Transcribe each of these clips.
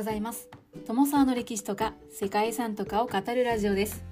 ございます。友沢の歴史とか世界遺産とかを語るラジオです。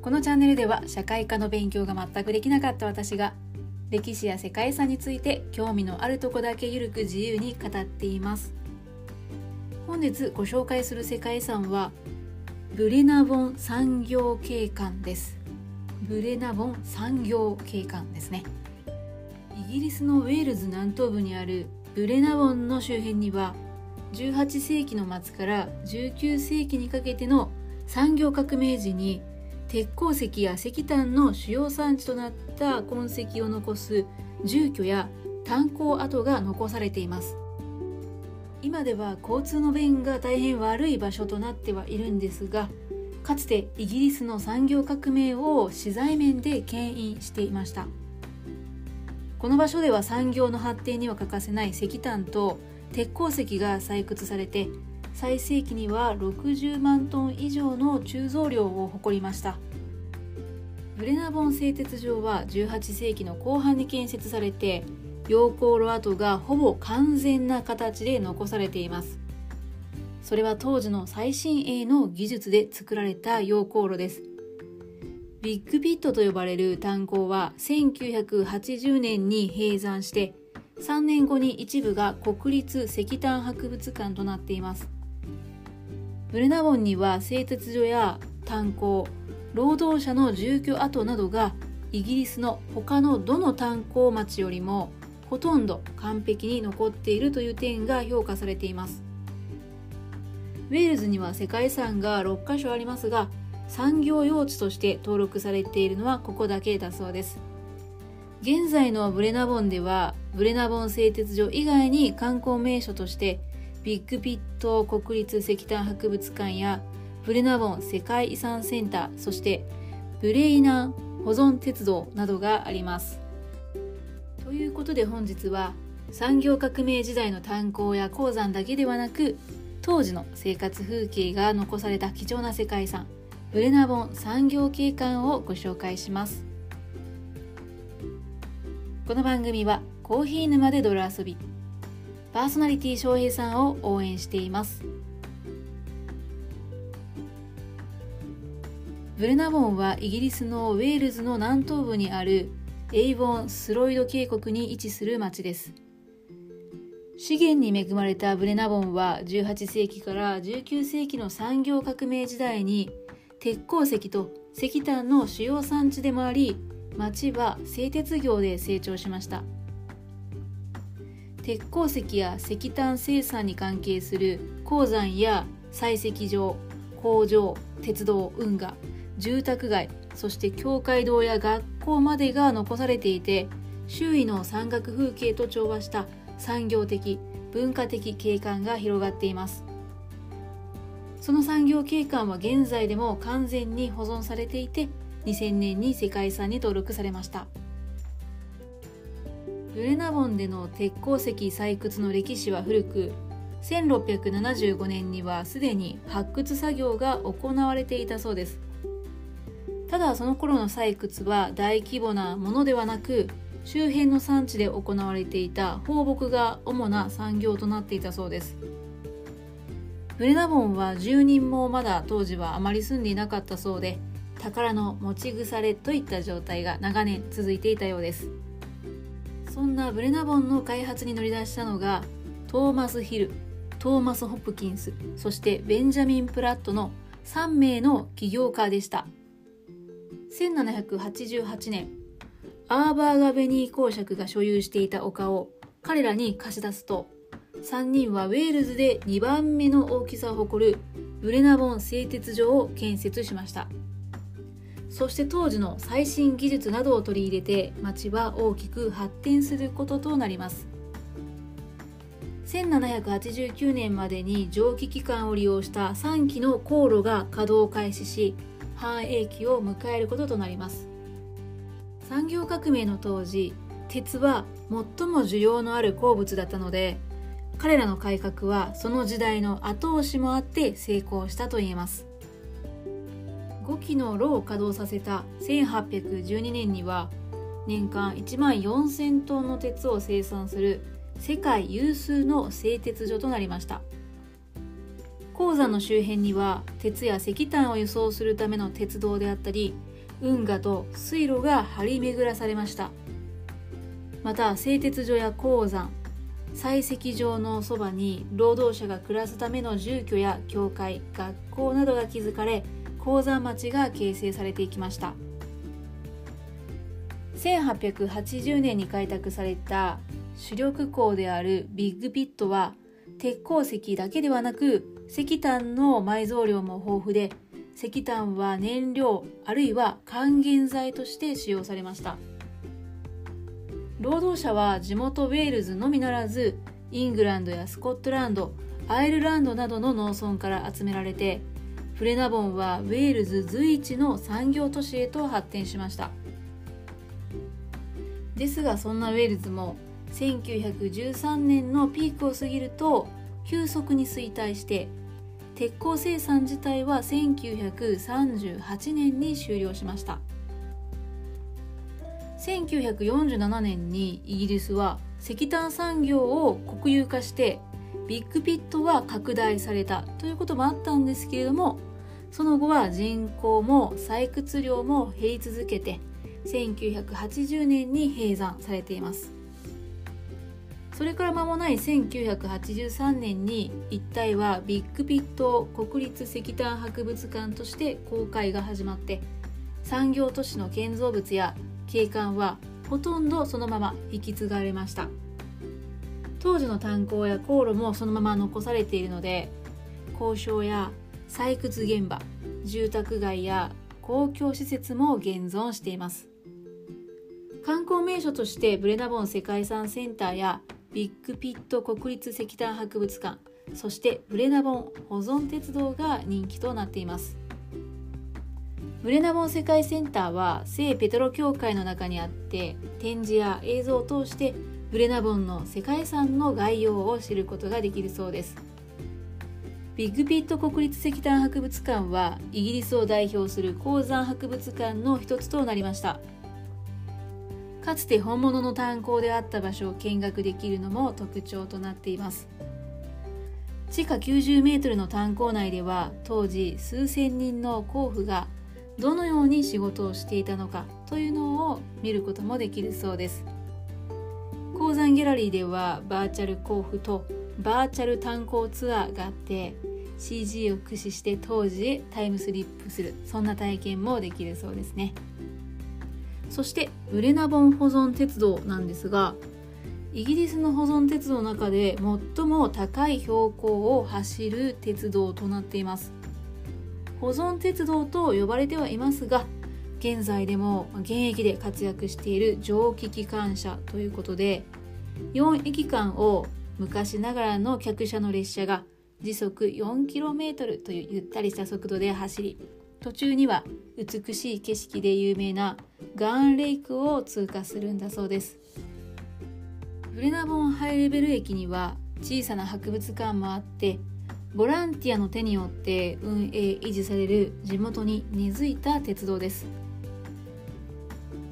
このチャンネルでは社会科の勉強が全くできなかった私が歴史や世界遺産について興味のあるとこだけゆるく自由に語っています。本日ご紹介する世界遺産はブレナボン産業景観です。ブレナボン産業景観ですね。イギリスのウェールズ南東部にあるブレナボンの周辺には18世紀の末から19世紀にかけての産業革命時に鉄鉱石や石炭の主要産地となった痕跡を残す住居や炭鉱跡が残されています。今では交通の便が大変悪い場所となってはいるんですがかつてイギリスの産業革命を資材面で牽引していました。この場所では産業の発展には欠かせない石炭と鉄鉱石が採掘されて最盛期には60万トン以上の鋳造量を誇りました。ブレナボン製鉄所は18世紀の後半に建設されて溶鉱炉跡がほぼ完全な形で残されています。それは当時の最新鋭の技術で作られた溶鉱炉です。ビッグピットと呼ばれる炭鉱は1980年に閉山して3年後に一部が国立石炭博物館となっています。ブレナボンには製鉄所や炭鉱労働者の住居跡などがイギリスの他のどの炭鉱町よりもほとんど完璧に残っているという点が評価されています。ウェールズには世界遺産が6カ所ありますが産業用地として登録されているのはここだけだそうです。現在のブレナボンではブレナボン製鉄所以外に観光名所としてビッグピット国立石炭博物館やブレナボン世界遺産センターそしてブレイナン保存鉄道などがあります。ということで本日は産業革命時代の炭鉱や鉱山だけではなく当時の生活風景が残された貴重な世界遺産ブレナボン産業景観をご紹介します。この番組はコーヒー沼で泥遊び。パーソナリティ翔平さんを応援しています。ブレナボンはイギリスのウェールズの南東部にあるエイボン・スロイド渓谷に位置する町です。資源に恵まれたブレナボンは18世紀から19世紀の産業革命時代に鉄鉱石と石炭の主要産地でもあり町は製鉄業で成長しました。鉄鉱石や石炭生産に関係する鉱山や採石場工場鉄道運河住宅街そして教会堂や学校までが残されていて周囲の山岳風景と調和した産業的文化的景観が広がっています。その産業景観は現在でも完全に保存されていて2000年に世界遺産に登録されました。ブレナボンでの鉄鉱石採掘の歴史は古く1675年にはすでに発掘作業が行われていたそうです。ただその頃の採掘は大規模なものではなく周辺の産地で行われていた放牧が主な産業となっていたそうです。ブレナボンは住人もまだ当時はあまり住んでいなかったそうで宝の持ち腐れといった状態が長年続いていたようです。そんなブレナボンの開発に乗り出したのがトーマス・ヒルトーマス・ホプキンスそしてベンジャミン・プラットの3名の起業家でした。1788年アーバーガベニー公爵が所有していた丘を彼らに貸し出すと3人はウェールズで2番目の大きさを誇るブレナボン製鉄所を建設しました。そして当時の最新技術などを取り入れて町は大きく発展することとなります。1789年までに蒸気機関を利用した3基の航路が稼働を開始し繁栄期を迎えることとなります。産業革命の当時鉄は最も需要のある鉱物だったので彼らの改革はその時代の後押しもあって成功したと言えます。5機の炉を稼働させた1812年には年間1万4000トンの鉄を生産する世界有数の製鉄所となりました。鉱山の周辺には鉄や石炭を輸送するための鉄道であったり運河と水路が張り巡らされました。また製鉄所や鉱山採石場のそばに労働者が暮らすための住居や教会学校などが築かれ鉱山町が形成されていきました。1880年に開拓された主力港であるビッグピットは鉄鉱石だけではなく石炭の埋蔵量も豊富で石炭は燃料あるいは還元剤として使用されました。労働者は地元ウェールズのみならずイングランドやスコットランドアイルランドなどの農村から集められてフレナボンはウェールズ随一の産業都市へと発展しました。ですがそんなウェールズも1913年のピークを過ぎると急速に衰退して鉄鋼生産自体は1938年に終了しました。1947年にイギリスは石炭産業を国有化してビッグピットは拡大されたということもあったんですけれどもその後は人口も採掘量も減り続けて1980年に閉山されています。それから間もない1983年に一帯はビッグピット国立石炭博物館として公開が始まって産業都市の建造物や景観はほとんどそのまま引き継がれました。当時の炭鉱や航路もそのまま残されているので交渉や採掘現場住宅街や公共施設も現存しています。観光名所としてブレナボン世界遺産センターやビッグピット国立石炭博物館そしてブレナボン保存鉄道が人気となっています。ブレナボン世界センターは聖ペトロ教会の中にあって展示や映像を通してブレナボンの世界遺産の概要を知ることができるそうです。ビッグピット国立石炭博物館はイギリスを代表する鉱山博物館の一つとなりました。かつて本物の炭鉱であった場所を見学できるのも特徴となっています。地下90メートルの炭鉱内では当時数千人の鉱夫がどのように仕事をしていたのかというのを見ることもできるそうです。ギャラリーではバーチャル鉱夫とバーチャル炭鉱ツアーがあって CG を駆使して当時へタイムスリップするそんな体験もできるそうですね。そしてブレナボン保存鉄道なんですがイギリスの保存鉄道の中で最も高い標高を走る鉄道となっています。保存鉄道と呼ばれてはいますが現在でも現役で活躍している蒸気機関車ということで4駅間を昔ながらの客車の列車が時速 4km というゆったりした速度で走り途中には美しい景色で有名なガーンレイクを通過するんだそうです。ブレナボンハイレベル駅には小さな博物館もあってボランティアの手によって運営維持される地元に根付いた鉄道です。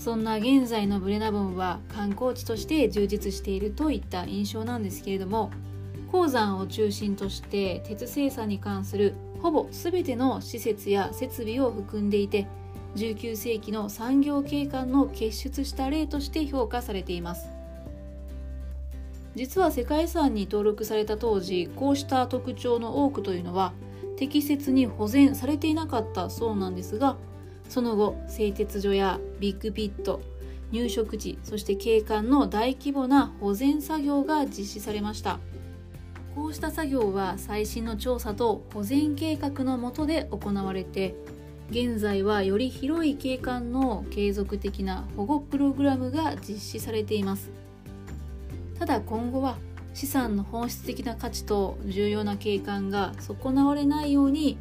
そんな現在のブレナボンは観光地として充実しているといった印象なんですけれども鉱山を中心として鉄生産に関するほぼ全ての施設や設備を含んでいて19世紀の産業景観の結出した例として評価されています。実は世界遺産に登録された当時こうした特徴の多くというのは適切に保全されていなかったそうなんですがその後製鉄所やビッグピット入植地そして景観の大規模な保全作業が実施されました。こうした作業は最新の調査と保全計画の下で行われて現在はより広い景観の継続的な保護プログラムが実施されています。ただ今後は資産の本質的な価値と重要な景観が損なわれないように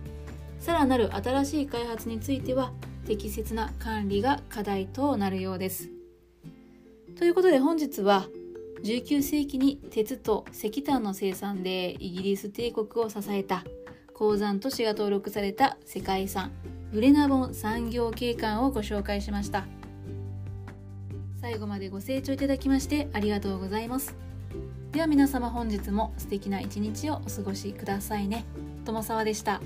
さらなる新しい開発については適切な管理が課題となるようです。ということで本日は19世紀に鉄と石炭の生産でイギリス帝国を支えた鉱山都市が登録された世界遺産ブレナボン産業景観をご紹介しました最後までご清聴いただきましてありがとうございますでは皆様本日も素敵な一日をお過ごしくださいね友沢でした。